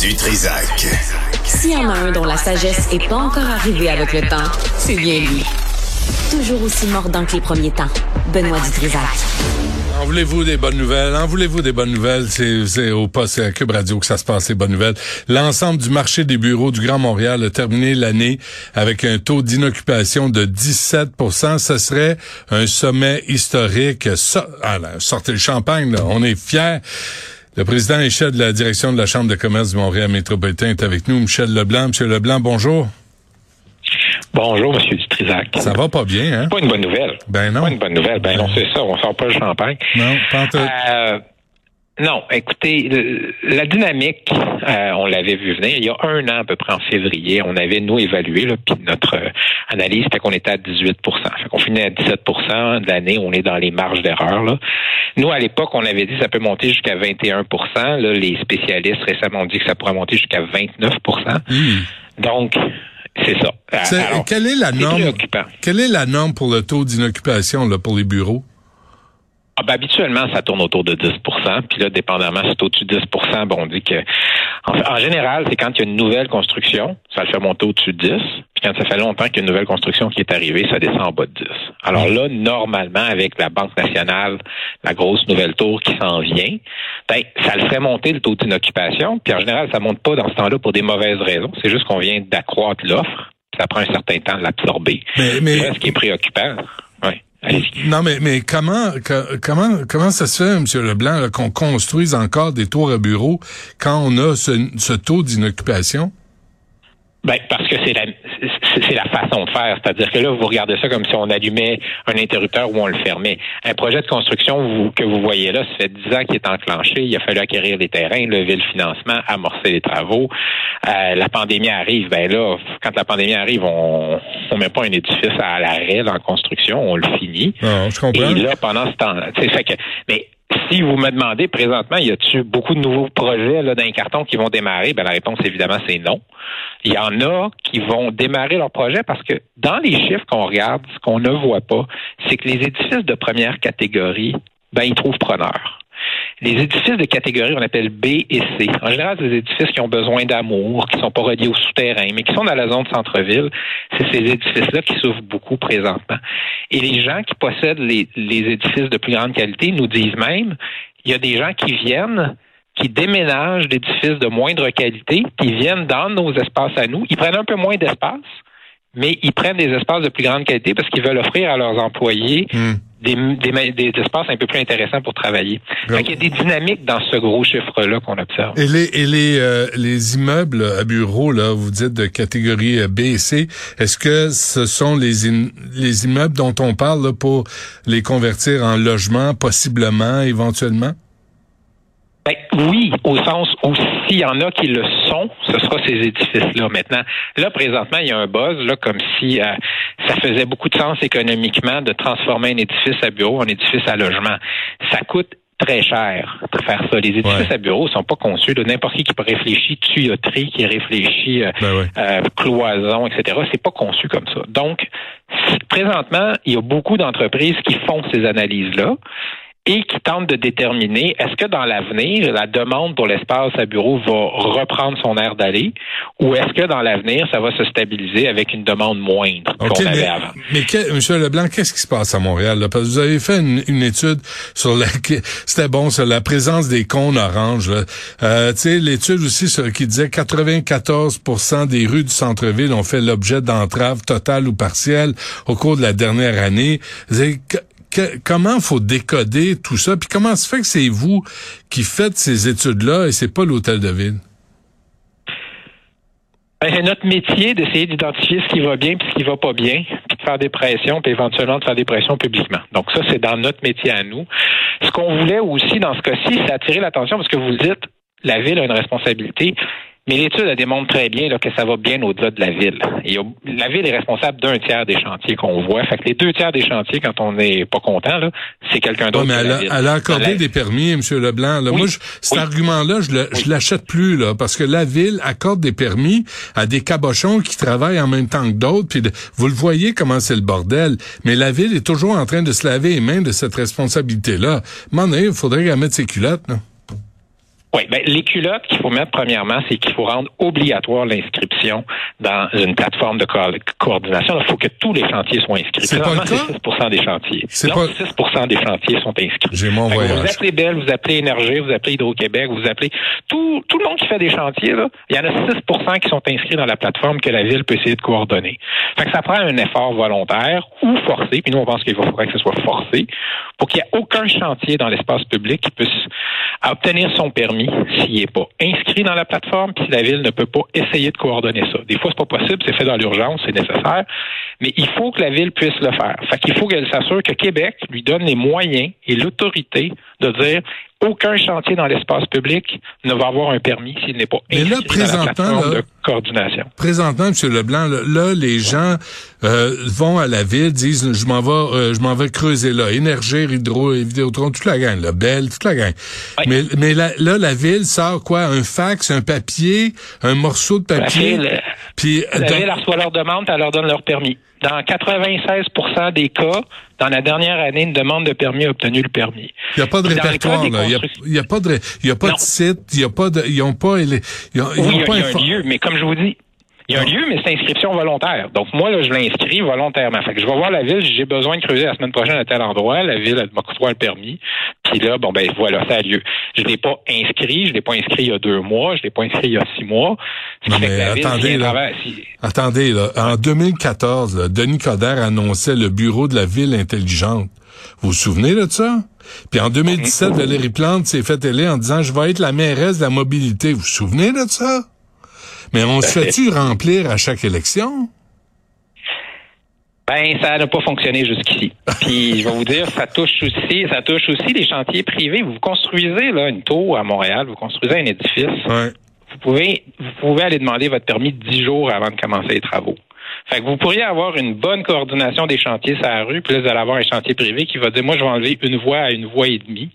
Du Trisac. S'il y en a un dont la sagesse est pas encore arrivée avec le temps, c'est bien lui. Toujours aussi mordant que les premiers temps. Benoît Dutrisac. En voulez-vous des bonnes nouvelles? En voulez-vous des bonnes nouvelles? C'est au poste à Cube Radio que ça se passe, les bonnes nouvelles. L'ensemble du marché des bureaux du Grand Montréal a terminé l'année avec un taux d'inoccupation de 17 Ce serait un sommet historique. Ah sortez le champagne, là. On est fiers. Le président et chef de la direction de la Chambre de commerce du Montréal métropolitain est avec nous, Michel Leblanc. Monsieur Leblanc, bonjour. Bonjour, Monsieur Dutrisac. Ça va pas bien, hein? Pas une bonne nouvelle. Ben non. Pas une bonne nouvelle. Ben non, c'est ça. On sort pas le champagne. Non, pas euh, non, écoutez, la dynamique, euh, on l'avait vu venir il y a un an à peu près en février. On avait nous évalué, là, puis notre euh, analyse c'était qu'on était à 18% fait qu'on finit à 17% de l'année, on est dans les marges d'erreur. Nous, à l'époque, on avait dit que ça peut monter jusqu'à 21% là, Les spécialistes récemment ont dit que ça pourrait monter jusqu'à 29% mmh. Donc, c'est ça. Alors, quelle est la norme? Quelle est la norme pour le taux d'inoccupation pour les bureaux? Ah, ben, habituellement, ça tourne autour de 10% Puis là, dépendamment, c'est au-dessus de 10 bon, on dit que... En, général, c'est quand il y a une nouvelle construction, ça le fait monter au-dessus de 10. Puis quand ça fait longtemps qu'il y a une nouvelle construction qui est arrivée, ça descend en bas de 10. Alors là, normalement, avec la Banque nationale, la grosse nouvelle tour qui s'en vient, ben, ça le ferait monter le taux d'inoccupation. Puis en général, ça monte pas dans ce temps-là pour des mauvaises raisons. C'est juste qu'on vient d'accroître l'offre. Ça prend un certain temps de l'absorber. Mais, mais... Ce qui est préoccupant. Non, mais, mais comment, comment, comment ça se fait, M. Leblanc, qu'on construise encore des tours à bureaux quand on a ce taux d'inoccupation? Ben, parce que c'est la, c'est la façon de faire. C'est-à-dire que là, vous regardez ça comme si on allumait un interrupteur ou on le fermait. Un projet de construction que vous voyez là, ça fait dix ans qu'il est enclenché. Il a fallu acquérir les terrains, lever le financement, amorcer les travaux. Euh, la pandémie arrive. Ben là, quand la pandémie arrive, on on met pas un édifice à l'arrêt dans la construction, on le finit. Non, je comprends. Et là, pendant ce temps-là, fait que, mais si vous me demandez présentement, y a-t-il beaucoup de nouveaux projets là, d'un carton qui vont démarrer? Ben, la réponse, évidemment, c'est non. Il y en a qui vont démarrer leur projet parce que dans les chiffres qu'on regarde, ce qu'on ne voit pas, c'est que les édifices de première catégorie, ben, ils trouvent preneur. Les édifices de catégorie, on appelle B et C. En général, c'est des édifices qui ont besoin d'amour, qui sont pas reliés au souterrain, mais qui sont dans la zone centre-ville. C'est ces édifices-là qui souffrent beaucoup présentement. Et les gens qui possèdent les, les édifices de plus grande qualité nous disent même, il y a des gens qui viennent qui déménagent d'édifices de moindre qualité, qui viennent dans nos espaces à nous. Ils prennent un peu moins d'espace, mais ils prennent des espaces de plus grande qualité parce qu'ils veulent offrir à leurs employés hmm des, des, espaces un peu plus intéressants pour travailler. il y a des dynamiques dans ce gros chiffre-là qu'on observe. Et les, et les, euh, les immeubles à bureaux, là, vous dites de catégorie B et C, est-ce que ce sont les, les immeubles dont on parle pour les convertir en logement, possiblement, éventuellement? Ben, oui, au sens où s'il y en a qui le sont, ce sera ces édifices-là. Maintenant, là, présentement, il y a un buzz, là, comme si euh, ça faisait beaucoup de sens économiquement de transformer un édifice à bureau en édifice à logement. Ça coûte très cher de faire ça. Les édifices à bureau sont pas conçus. N'importe qui qui réfléchit tuyauterie, qui réfléchit euh, ben euh, cloison, etc., c'est pas conçu comme ça. Donc, présentement, il y a beaucoup d'entreprises qui font ces analyses-là et qui tente de déterminer est-ce que dans l'avenir, la demande pour l'espace à bureau va reprendre son air d'aller ou est-ce que dans l'avenir, ça va se stabiliser avec une demande moindre qu'on avait avant? Mais M. Leblanc, qu'est-ce qui se passe à Montréal? Là? Parce que vous avez fait une, étude sur la c'était bon sur la présence des cônes oranges. Euh, tu sais, l'étude aussi sur, qui disait 94% des rues du centre-ville ont fait l'objet d'entraves totales ou partielles au cours de la dernière année comment faut décoder tout ça, puis comment se fait que c'est vous qui faites ces études-là et c'est pas l'hôtel de ville? Ben, c'est notre métier d'essayer d'identifier ce qui va bien puis ce qui va pas bien, puis de faire des pressions, puis éventuellement de faire des pressions publiquement. Donc ça, c'est dans notre métier à nous. Ce qu'on voulait aussi dans ce cas-ci, c'est attirer l'attention parce que vous dites, la ville a une responsabilité. Mais l'étude elle démontre très bien là, que ça va bien au-delà de la ville. la ville est responsable d'un tiers des chantiers qu'on voit. Fait que les deux tiers des chantiers, quand on n'est pas content, c'est quelqu'un d'autre. mais elle, a, accordé des permis, M. Leblanc. Là. Moi, cet argument-là, je, l'achète plus, là, parce que la ville accorde des permis à des cabochons qui travaillent en même temps que d'autres. Puis vous le voyez comment c'est le bordel. Mais la ville est toujours en train de se laver les mains de cette responsabilité-là. M'en il faudrait qu'elle mette ses culottes. Là. Oui, ben, les culottes qu'il faut mettre premièrement, c'est qu'il faut rendre obligatoire l'inscription dans une plateforme de coordination. Il faut que tous les chantiers soient inscrits. C'est pas le cas? 6 des chantiers. Non, pas... 6 des chantiers sont inscrits. J'ai mon voyage. Vous appelez Bell, vous appelez Énergie, vous appelez Hydro-Québec, vous appelez tout, tout le monde qui fait des chantiers, là, il y en a 6 qui sont inscrits dans la plateforme que la ville peut essayer de coordonner. Fait que ça prend un effort volontaire ou forcé, puis nous on pense qu'il faudrait que ce soit forcé, pour qu'il n'y ait aucun chantier dans l'espace public qui puisse obtenir son permis s'il n'est pas inscrit dans la plateforme, puis si la ville ne peut pas essayer de coordonner ça. Des fois, c'est pas possible, c'est fait dans l'urgence, c'est nécessaire, mais il faut que la ville puisse le faire. Fait qu'il faut qu'elle s'assure que Québec lui donne les moyens et l'autorité de dire aucun chantier dans l'espace public ne va avoir un permis s'il n'est pas Mais là, plateforme là- de coordination. Présentement, M. Leblanc, là, là, les gens euh, vont à la ville, disent je m'en vais, euh, je m'en vais creuser là, énergie, hydro, Vidéotron, toute la gang, là, Belle, toute la gang. Mais, mais là, là, la ville sort quoi? Un fax, un papier, un morceau de La papier? ville, Puis La dans- ville reçoit leur demande, elle leur donne leur permis. Dans 96% des cas, dans la dernière année, une demande de permis a obtenu le permis. il n'y a pas de répertoire, là. Il y a, pas de, il y a pas Non. de site, il y a pas de, ils ont pas, ils ont, ils ont Oui, il y a, pas il y a un lieu, mais comme je vous dis, il y a un lieu, mais c'est inscription volontaire. Donc moi, là, je l'inscris volontairement. Fait que je vais voir la ville, j'ai besoin de creuser la semaine prochaine à tel endroit. La ville, elle m'octroie le permis. Puis là, bon ben voilà, ça a lieu. Je l'ai pas inscrit, je l'ai pas inscrit il y a deux mois, je l'ai pas inscrit il y a six mois. Non, mais attendez, là. si- Attendez, là, en 2014, là, Denis Coderre annonçait le bureau de la ville intelligente. Vous vous souvenez de ça? Puis en 2017, Mhm. Valérie Plante s'est fait élire en disant « Je vais être la mairesse de la mobilité ». Vous vous souvenez de ça? Mais on se fait-tu remplir à chaque élection? Ben, ça n'a pas fonctionné jusqu'ici. Puis, je vais vous dire, ça touche aussi, ça touche aussi les chantiers privés. Vous construisez là une tour à Montréal, vous construisez un édifice. Ouais. Vous pouvez, vous pouvez aller demander votre permis dix jours avant de commencer les travaux. Fait que vous pourriez avoir une bonne coordination des chantiers sur la rue, puis là, vous allez avoir un chantier privé qui va dire, moi, je vais enlever une voie à une voie et demie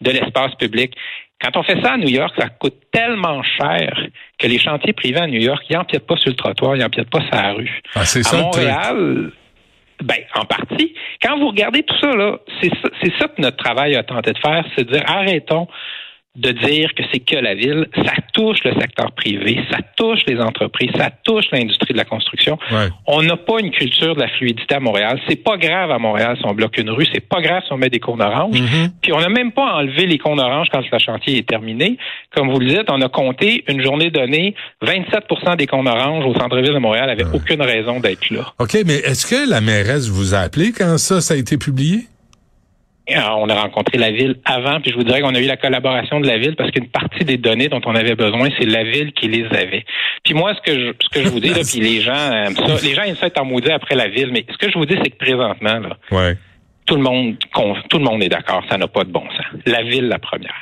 de l'espace public. Quand on fait ça à New York, ça coûte tellement cher que les chantiers privés à New York, ils n'empiètent pas sur le trottoir, ils n'empiètent pas sur la rue. Ah, c'est À ça. Montréal, ben, en partie. Quand vous regardez tout ça, là, c'est ça, c'est ça que notre travail a tenté de faire, c'est de dire arrêtons de dire que c'est que la ville, ça touche le secteur privé, ça touche les entreprises, ça touche l'industrie de la construction. Ouais. On n'a pas une culture de la fluidité à Montréal. C'est pas grave à Montréal si on bloque une rue, c'est pas grave si on met des cônes oranges. Mhm. Puis on n'a même pas enlevé les cônes oranges quand le chantier est terminé. Comme vous le dites, on a compté une journée donnée, 27% des cônes oranges au centre-ville de Montréal n'avaient aucune raison d'être là. OK, mais est-ce que la mairesse vous a appelé quand ça, ça a été publié? Alors, on a rencontré la ville avant, puis je vous dirais qu'on a eu la collaboration de la ville parce qu'une partie des données dont on avait besoin, c'est la ville qui les avait. Puis moi, ce que je, ce que je vous dis, là, puis les gens ça, les gens ça être en maudit après la ville, mais ce que je vous dis, c'est que présentement, là, Ouais. tout le monde, tout le monde est d'accord, ça n'a pas de bon sens. La ville, la première.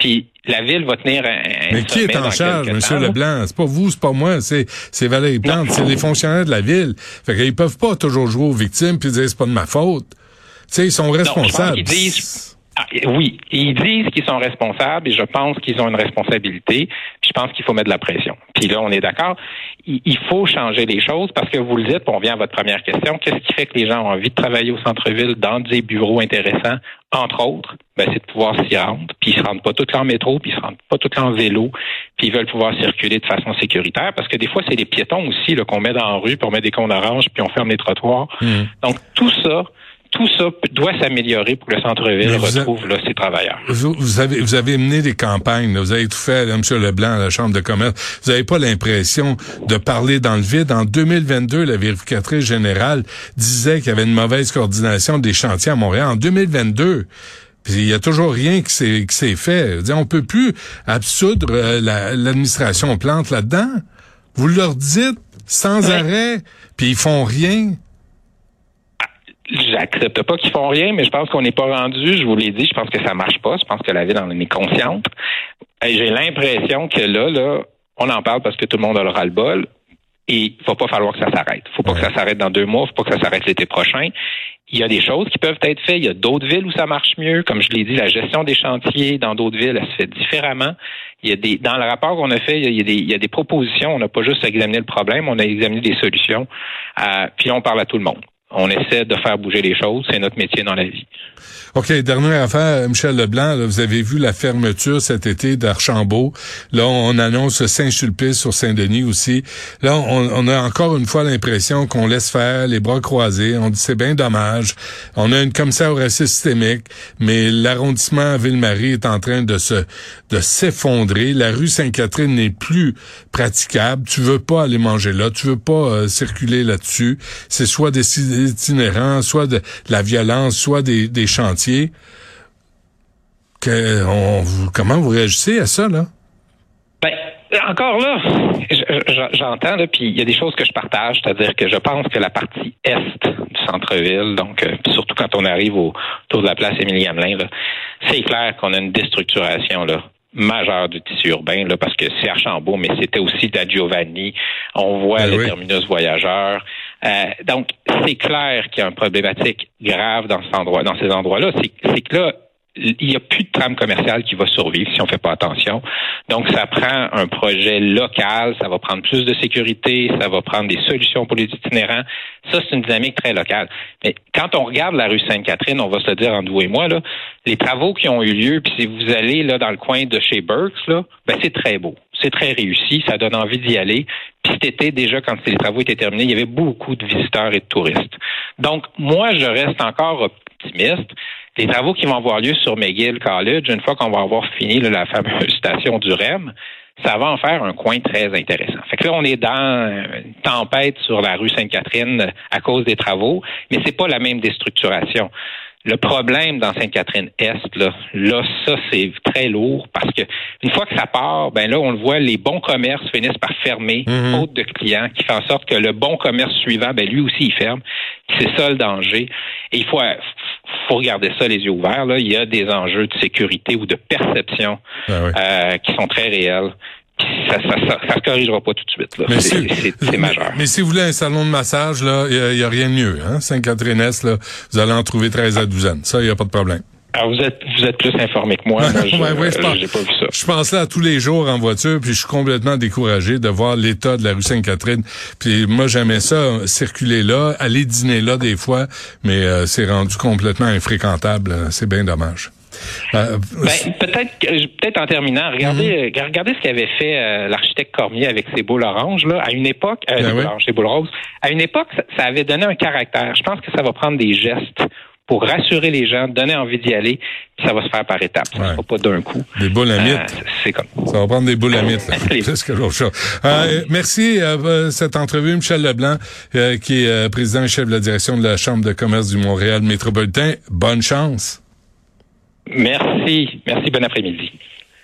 Puis la ville va tenir un. Mais qui est en charge, M. Leblanc? C'est pas vous, c'est pas moi, c'est, c'est Valérie Plante, c'est les fonctionnaires de la ville. Fait qu'ils peuvent pas toujours jouer aux victimes puis dire c'est pas de ma faute. Sais, ils sont responsables. disent- Ah, oui, ils disent qu'ils sont responsables et je pense qu'ils ont une responsabilité. Puis je pense qu'il faut mettre de la pression. Puis là, on est d'accord. Il, il faut changer les choses parce que vous le dites, on vient à votre première question. Qu'est-ce qui fait que les gens ont envie de travailler au centre-ville dans des bureaux intéressants, entre autres? Ben, c'est de pouvoir s'y rendre. Puis ils se rendent pas tout en métro, puis ils se rendent pas tout en vélo. Puis ils veulent pouvoir circuler de façon sécuritaire parce que des fois, c'est les piétons aussi qu'on met dans la rue, puis on met des cônes oranges, puis on ferme les trottoirs. Hmm. Donc tout ça, tout ça doit s'améliorer pour que le centre-ville a- retrouve là, ses travailleurs. Vous, vous avez, vous avez mené des campagnes, là. vous avez tout fait, là, M. Leblanc, à la Chambre de commerce. Vous n'avez pas l'impression de parler dans le vide. En 2022, la vérificatrice générale disait qu'il y avait une mauvaise coordination des chantiers à Montréal. En 2022, puis il y a toujours rien qui s'est qui s'est fait. Dire, on peut plus absoudre euh, la- l'administration plante là-dedans. Vous leur dites sans Ouais. arrêt, puis ils font rien. J'accepte pas qu'ils font rien, mais je pense qu'on n'est pas rendu. Je vous l'ai dit, je pense que ça marche pas. Je pense que la ville en est consciente. Et J'ai l'impression que là, là, on en parle parce que tout le monde a le ras-le-bol. Et il va pas falloir que ça s'arrête. faut pas que ça s'arrête dans deux mois. faut pas que ça s'arrête l'été prochain. Il y a des choses qui peuvent être faites. Il y a d'autres villes où ça marche mieux. Comme je l'ai dit, la gestion des chantiers dans d'autres villes, elle se fait différemment. Il y a des, dans le rapport qu'on a fait, il y a des, il y a des propositions. On n'a pas juste examiné le problème, on a examiné des solutions. Euh, puis on parle à tout le monde. On essaie de faire bouger les choses. C'est notre métier dans la vie. OK, dernière affaire, Michel Leblanc, vous avez vu la fermeture cet été d'Archambault. Là, on annonce Saint-Sulpice sur Saint-Denis aussi. Là, on, a encore une fois l'impression qu'on laisse faire les bras croisés. On dit c'est bien dommage. On a une commissaire au racisme systémique, mais l'arrondissement Ville-Marie est en train de se de s'effondrer. La rue Sainte-Catherine n'est plus praticable. Tu veux pas aller manger là, tu veux pas euh, circuler là-dessus. C'est soit des itinérants, soit de, la violence, soit des, des chantiers comment vous réagissez à ça, là? Ben, encore là, j'entends, puis il y a des choses que je partage, c'est-à-dire que je pense que la partie est du centre-ville, donc euh, surtout quand on arrive autour de la place Émilie Gamelin, c'est clair qu'on a une déstructuration là majeure du tissu urbain, là, parce que c'est Archambault, mais c'était aussi de Giovanni. On voit ben les terminus voyageurs. Euh, donc, c'est clair qu'il y a une problématique grave dans cet endroit, dans ces endroits-là. C'est que là, il n'y a plus de trame commerciale qui va survivre si on ne fait pas attention. Donc, ça prend un projet local, ça va prendre plus de sécurité, ça va prendre des solutions pour les itinérants. Ça, c'est une dynamique très locale. Mais quand on regarde la rue Sainte-Catherine, on va se dire entre vous et moi, là, les travaux qui ont eu lieu, puis si vous allez là dans le coin de chez Burks, ben c'est très beau. C'est très réussi, ça donne envie d'y aller. Puis cet été, déjà, quand les travaux étaient terminés, il y avait beaucoup de visiteurs et de touristes. Donc, moi, je reste encore optimiste les travaux qui vont avoir lieu sur McGill College, une fois qu'on va avoir fini la fameuse station du REM, ça va en faire un coin très intéressant. Fait que là, on est dans une tempête sur la rue Sainte-Catherine à cause des travaux, mais c'est pas la même déstructuration. Le problème dans Sainte-Catherine-Est, là, là, ça, c'est très lourd parce que une fois que ça part, ben là, on le voit, les bons commerces finissent par fermer, mhm. faute de clients, qui fait en sorte que le bon commerce suivant, ben lui aussi, il ferme. C'est ça le danger. Et il faut, faut regarder ça les yeux ouverts. Là. Il y a des enjeux de sécurité ou de perception ah euh, qui sont très réels ça, ça, se corrigera pas tout de suite. C'est majeur. Mais si vous voulez un salon de massage, là, il n'y a, rien de mieux. Hein? Sainte-Catherine-Est, là, vous allez en trouver 13 à 12 Ça, il n'y a pas de problème. Alors, vous êtes, vous êtes plus informé que moi. je, ouais, ouais, je, pense, pas vu ça. Je pense là tous les jours en voiture, puis je suis complètement découragé de voir l'état de la rue Sainte-Catherine. Puis moi, j'aimais ça, circuler là, aller dîner là des fois, mais euh, c'est rendu complètement infréquentable. C'est bien dommage. Euh, ben, peut-être peut-être en terminant, regardez mhm. regardez ce qu'avait fait euh, l'architecte Cormier avec ses boules oranges là à une époque euh, ben oranges, ses boules roses. À une époque, ça, avait donné un caractère. Je pense que ça va prendre des gestes pour rassurer les gens, donner envie d'y aller, ça va se faire par étapes. Ça ne sera pas d'un coup. Des boules à mythes. c'est comme ça va prendre des boules à mythes. que chose. merci euh, cette entrevue, Michel Leblanc, qui est président et chef de la direction de la Chambre de commerce du Montréal métropolitain. Bonne chance. Merci. Merci. Bon après-midi.